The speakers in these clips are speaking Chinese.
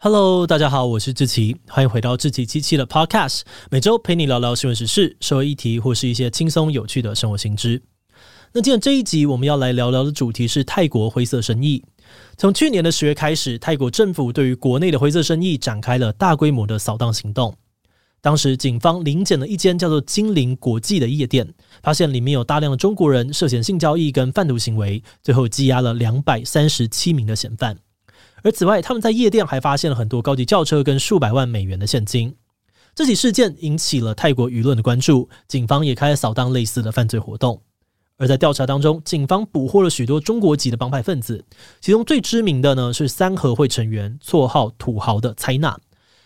Hello，大家好，我是志奇，欢迎回到志奇七七的 Podcast，每周陪你聊聊新闻时事、社会议题或是一些轻松有趣的生活新知。那今天这一集我们要来聊聊的主题是泰国灰色生意。从去年的十月开始，泰国政府对于国内的灰色生意展开了大规模的扫荡行动。当时警方临检了一间叫做精灵国际的夜店，发现里面有大量的中国人涉嫌性交易跟贩毒行为，最后羁押了两百三十七名的嫌犯。而此外，他们在夜店还发现了很多高级轿车跟数百万美元的现金。这起事件引起了泰国舆论的关注，警方也开始扫荡类似的犯罪活动。而在调查当中，警方捕获了许多中国籍的帮派分子，其中最知名的呢是三合会成员，绰号“土豪”的蔡纳。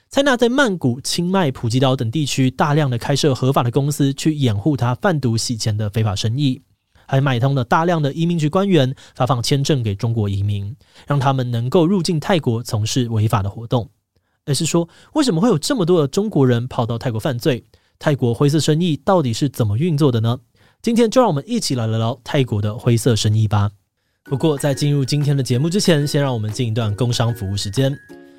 蔡纳在曼谷、清迈、普吉岛等地区大量的开设合法的公司，去掩护他贩毒洗钱的非法生意。还买通了大量的移民局官员，发放签证给中国移民，让他们能够入境泰国从事违法的活动。而是说，为什么会有这么多的中国人跑到泰国犯罪？泰国灰色生意到底是怎么运作的呢？今天就让我们一起来聊聊泰国的灰色生意吧。不过，在进入今天的节目之前，先让我们进一段工商服务时间。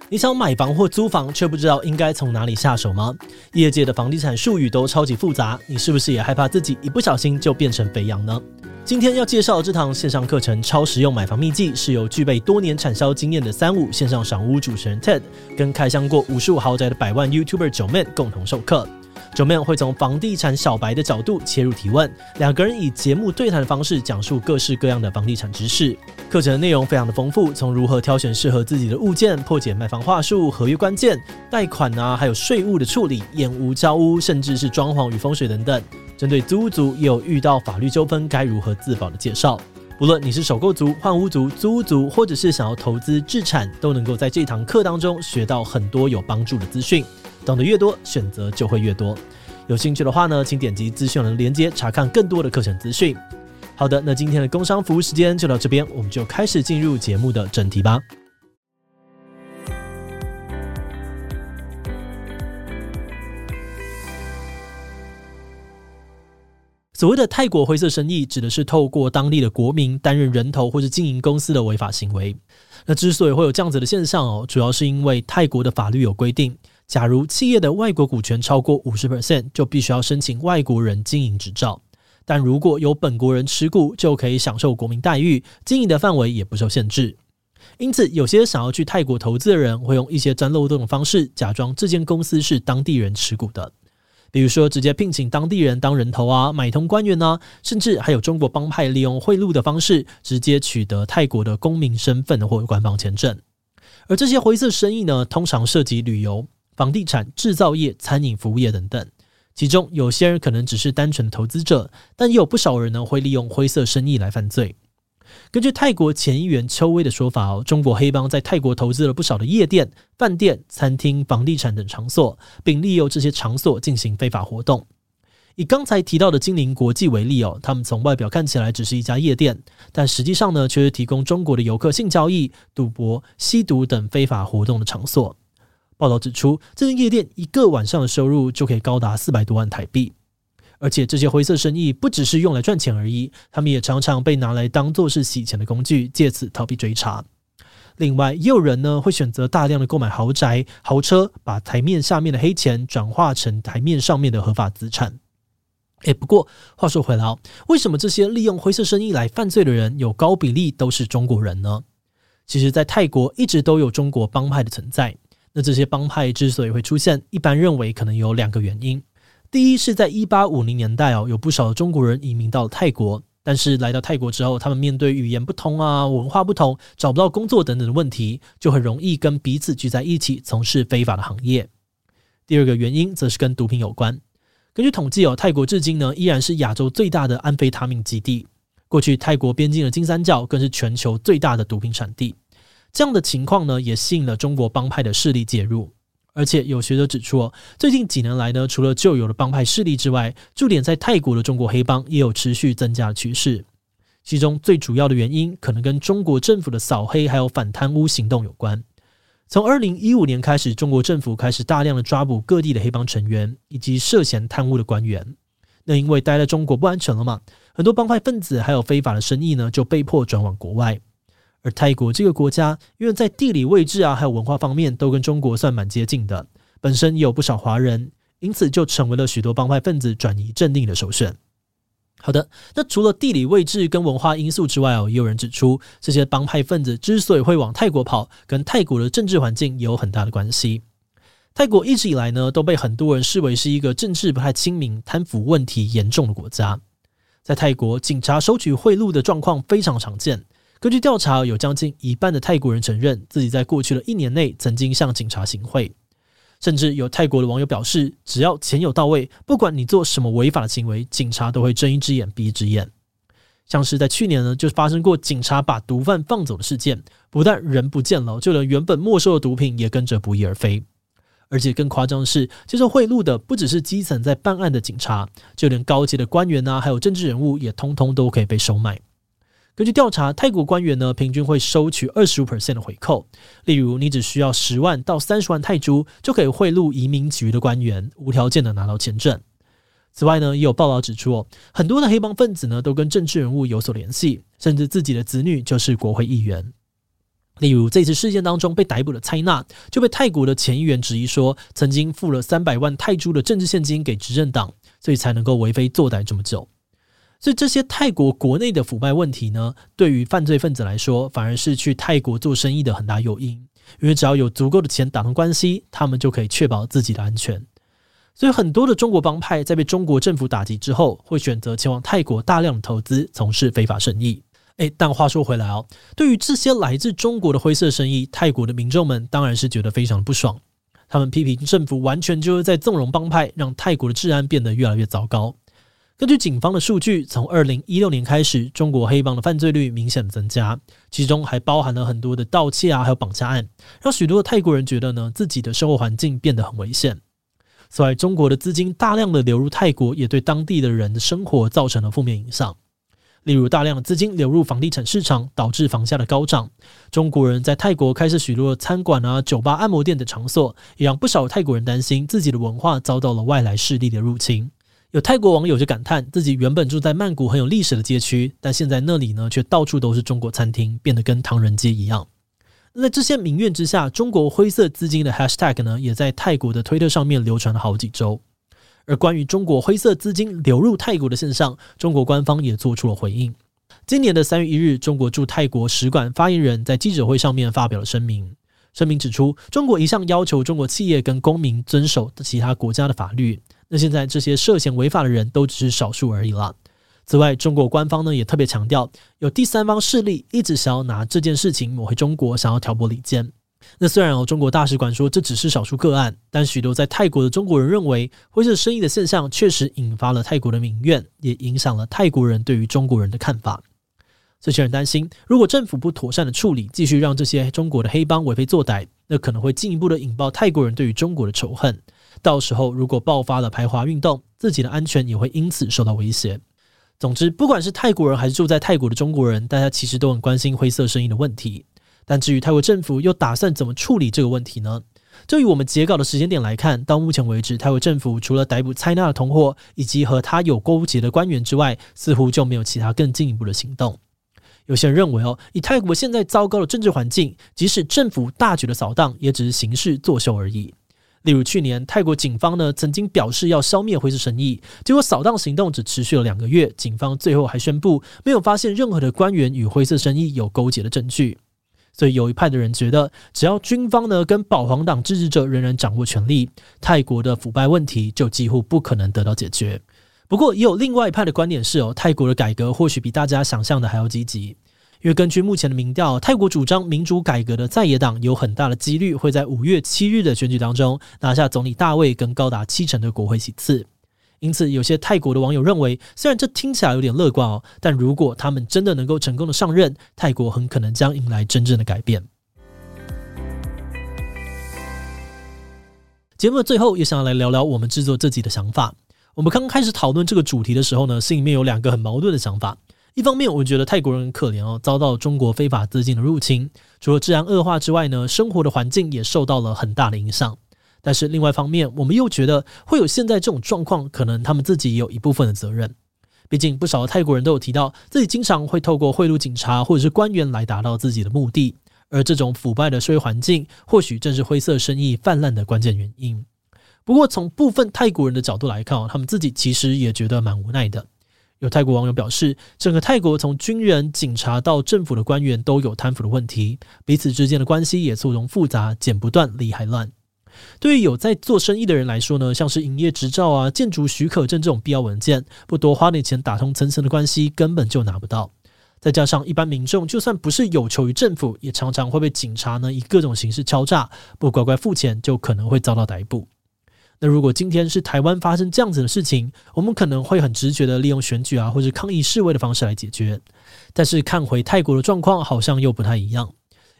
你想买房或租房，却不知道应该从哪里下手吗？业界的房地产术语都超级复杂，你是不是也害怕自己一不小心就变成肥羊呢？今天要介绍的这堂线上课程《超实用买房秘籍》，是由具备多年产销经验的三五线上赏屋主持人 Ted 跟开箱过无数豪宅的百万 YouTuber 九妹共同授课。九妹会从房地产小白的角度切入提问，两个人以节目对谈的方式讲述各式各样的房地产知识。课程的内容非常的丰富，从如何挑选适合自己的物件、破解卖房话术、合约关键、贷款啊，还有税务的处理、验屋交屋，甚至是装潢与风水等等。针对租屋族也有遇到法律纠纷该如何自保的介绍。无论你是首购族、换屋族、租屋族，或者是想要投资置产，都能够在这堂课当中学到很多有帮助的资讯。懂得越多，选择就会越多。有兴趣的话呢，请点击资讯栏的链接查看更多的课程资讯。好的，那今天的工商服务时间就到这边，我们就开始进入节目的正题吧。所谓的泰国灰色生意，指的是透过当地的国民担任人头或者经营公司的违法行为。那之所以会有这样子的现象哦，主要是因为泰国的法律有规定。假如企业的外国股权超过五十 percent，就必须要申请外国人经营执照。但如果有本国人持股，就可以享受国民待遇，经营的范围也不受限制。因此，有些想要去泰国投资的人，会用一些钻漏洞的方式，假装这间公司是当地人持股的。比如说，直接聘请当地人当人头啊，买通官员啊，甚至还有中国帮派利用贿赂的方式，直接取得泰国的公民身份或官方签证。而这些灰色生意呢，通常涉及旅游。房地产、制造业、餐饮服务业等等，其中有些人可能只是单纯的投资者，但也有不少人呢会利用灰色生意来犯罪。根据泰国前议员邱威的说法哦，中国黑帮在泰国投资了不少的夜店、饭店、餐厅、房地产等场所，并利用这些场所进行非法活动。以刚才提到的精灵国际为例哦，他们从外表看起来只是一家夜店，但实际上呢，却是提供中国的游客性交易、赌博、吸毒等非法活动的场所。报道指出，这间夜店一个晚上的收入就可以高达四百多万台币，而且这些灰色生意不只是用来赚钱而已，他们也常常被拿来当做是洗钱的工具，借此逃避追查。另外，也有人呢会选择大量的购买豪宅、豪车，把台面下面的黑钱转化成台面上面的合法资产。诶，不过话说回来哦，为什么这些利用灰色生意来犯罪的人有高比例都是中国人呢？其实，在泰国一直都有中国帮派的存在。那这些帮派之所以会出现，一般认为可能有两个原因。第一是在一八五零年代哦，有不少的中国人移民到了泰国，但是来到泰国之后，他们面对语言不通啊、文化不同、找不到工作等等的问题，就很容易跟彼此聚在一起从事非法的行业。第二个原因则是跟毒品有关。根据统计哦，泰国至今呢依然是亚洲最大的安非他命基地。过去泰国边境的金三角更是全球最大的毒品产地。这样的情况呢，也吸引了中国帮派的势力介入。而且有学者指出，最近几年来呢，除了旧有的帮派势力之外，驻点在泰国的中国黑帮也有持续增加的趋势。其中最主要的原因，可能跟中国政府的扫黑还有反贪污行动有关。从二零一五年开始，中国政府开始大量的抓捕各地的黑帮成员以及涉嫌贪污的官员。那因为待在中国不安全了嘛，很多帮派分子还有非法的生意呢，就被迫转往国外。而泰国这个国家，因为在地理位置啊，还有文化方面都跟中国算蛮接近的，本身也有不少华人，因此就成为了许多帮派分子转移阵地的首选。好的，那除了地理位置跟文化因素之外哦，也有人指出，这些帮派分子之所以会往泰国跑，跟泰国的政治环境也有很大的关系。泰国一直以来呢，都被很多人视为是一个政治不太清明、贪腐问题严重的国家。在泰国，警察收取贿赂的状况非常常见。根据调查，有将近一半的泰国人承认自己在过去的一年内曾经向警察行贿。甚至有泰国的网友表示，只要钱有到位，不管你做什么违法的行为，警察都会睁一只眼闭一只眼。像是在去年呢，就发生过警察把毒贩放走的事件，不但人不见了，就连原本没收的毒品也跟着不翼而飞。而且更夸张的是，接受贿赂的不只是基层在办案的警察，就连高级的官员啊，还有政治人物，也通通都可以被收买。根据调查，泰国官员呢，平均会收取二十五 percent 的回扣。例如，你只需要十万到三十万泰铢，就可以贿赂移民局的官员，无条件的拿到签证。此外呢，也有报道指出，很多的黑帮分子呢，都跟政治人物有所联系，甚至自己的子女就是国会议员。例如，这次事件当中被逮捕的蔡纳，就被泰国的前议员质疑说，曾经付了三百万泰铢的政治献金给执政党，所以才能够为非作歹这么久。所以这些泰国国内的腐败问题呢，对于犯罪分子来说，反而是去泰国做生意的很大诱因。因为只要有足够的钱打通关系，他们就可以确保自己的安全。所以很多的中国帮派在被中国政府打击之后，会选择前往泰国大量投资，从事非法生意。诶，但话说回来哦，对于这些来自中国的灰色生意，泰国的民众们当然是觉得非常不爽。他们批评政府完全就是在纵容帮派，让泰国的治安变得越来越糟糕。根据警方的数据，从二零一六年开始，中国黑帮的犯罪率明显增加，其中还包含了很多的盗窃啊，还有绑架案，让许多的泰国人觉得呢，自己的生活环境变得很危险。此外，中国的资金大量的流入泰国，也对当地的人的生活造成了负面影响。例如，大量的资金流入房地产市场，导致房价的高涨。中国人在泰国开设许多的餐馆啊、酒吧、按摩店等场所，也让不少泰国人担心自己的文化遭到了外来势力的入侵。有泰国网友就感叹，自己原本住在曼谷很有历史的街区，但现在那里呢，却到处都是中国餐厅，变得跟唐人街一样。那在这些民怨之下，中国灰色资金的 hashtag 呢，也在泰国的推特上面流传了好几周。而关于中国灰色资金流入泰国的现象，中国官方也做出了回应。今年的三月一日，中国驻泰国使馆发言人在记者会上面发表了声明。声明指出，中国一向要求中国企业跟公民遵守其他国家的法律。那现在这些涉嫌违法的人都只是少数而已了。此外，中国官方呢也特别强调，有第三方势力一直想要拿这件事情抹黑中国，想要挑拨离间。那虽然哦，中国大使馆说这只是少数个案，但许多在泰国的中国人认为，灰色生意的现象确实引发了泰国的民怨，也影响了泰国人对于中国人的看法。这些人担心，如果政府不妥善的处理，继续让这些中国的黑帮为非作歹，那可能会进一步的引爆泰国人对于中国的仇恨。到时候如果爆发了排华运动，自己的安全也会因此受到威胁。总之，不管是泰国人还是住在泰国的中国人，大家其实都很关心灰色生意的问题。但至于泰国政府又打算怎么处理这个问题呢？就以我们截稿的时间点来看，到目前为止，泰国政府除了逮捕蔡纳的同伙以及和他有勾结的官员之外，似乎就没有其他更进一步的行动。有些人认为，哦，以泰国现在糟糕的政治环境，即使政府大举的扫荡，也只是形式作秀而已。例如去年泰国警方呢曾经表示要消灭灰色生意，结果扫荡行动只持续了两个月，警方最后还宣布没有发现任何的官员与灰色生意有勾结的证据。所以有一派的人觉得，只要军方呢跟保皇党支持者仍然掌握权力，泰国的腐败问题就几乎不可能得到解决。不过也有另外一派的观点是哦，泰国的改革或许比大家想象的还要积极。因为根据目前的民调，泰国主张民主改革的在野党有很大的几率会在五月七日的选举当中拿下总理大位跟高达七成的国会席次。因此，有些泰国的网友认为，虽然这听起来有点乐观哦，但如果他们真的能够成功的上任，泰国很可能将迎来真正的改变。节目的最后，也想要来聊聊我们制作这集的想法。我们刚开始讨论这个主题的时候呢，心里面有两个很矛盾的想法。一方面，我觉得泰国人很可怜哦，遭到中国非法资金的入侵，除了治安恶化之外呢，生活的环境也受到了很大的影响。但是另外一方面，我们又觉得会有现在这种状况，可能他们自己也有一部分的责任。毕竟不少的泰国人都有提到，自己经常会透过贿赂警察或者是官员来达到自己的目的，而这种腐败的社会环境，或许正是灰色生意泛滥的关键原因。不过，从部分泰国人的角度来看，他们自己其实也觉得蛮无奈的。有泰国网友表示，整个泰国从军人、警察到政府的官员都有贪腐的问题，彼此之间的关系也错综复杂，剪不断，理还乱。对于有在做生意的人来说呢，像是营业执照啊、建筑许可证这种必要文件，不多花点钱打通层层的关系，根本就拿不到。再加上一般民众，就算不是有求于政府，也常常会被警察呢以各种形式敲诈，不乖乖付钱，就可能会遭到逮捕。那如果今天是台湾发生这样子的事情，我们可能会很直觉的利用选举啊，或者抗议示威的方式来解决。但是看回泰国的状况，好像又不太一样。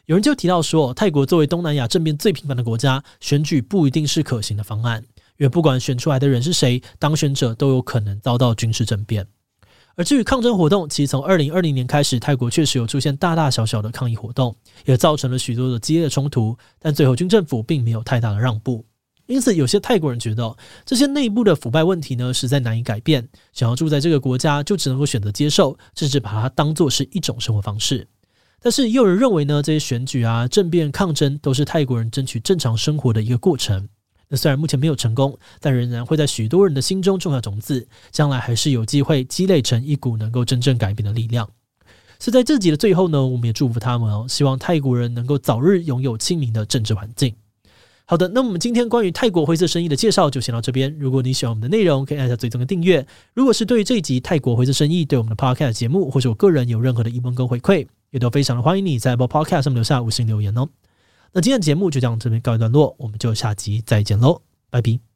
有人就提到说，泰国作为东南亚政变最频繁的国家，选举不一定是可行的方案，因为不管选出来的人是谁，当选者都有可能遭到军事政变。而至于抗争活动，其实从二零二零年开始，泰国确实有出现大大小小的抗议活动，也造成了许多的激烈冲突，但最后军政府并没有太大的让步。因此，有些泰国人觉得这些内部的腐败问题呢，实在难以改变，想要住在这个国家，就只能够选择接受，甚至把它当作是一种生活方式。但是，也有人认为呢，这些选举啊、政变、抗争都是泰国人争取正常生活的一个过程。那虽然目前没有成功，但仍然会在许多人的心中种下种子，将来还是有机会积累成一股能够真正改变的力量。所以在这集的最后呢，我们也祝福他们哦，希望泰国人能够早日拥有清明的政治环境。好的，那我们今天关于泰国灰色生意的介绍就先到这边。如果你喜欢我们的内容，可以按下最终的订阅。如果是对于这一集泰国灰色生意对我们的 Podcast 节目，或是我个人有任何的疑问跟回馈，也都非常的欢迎你在 Apple Podcast 上面留下五星留言哦。那今天的节目就这样这边告一段落，我们就下集再见喽，拜拜。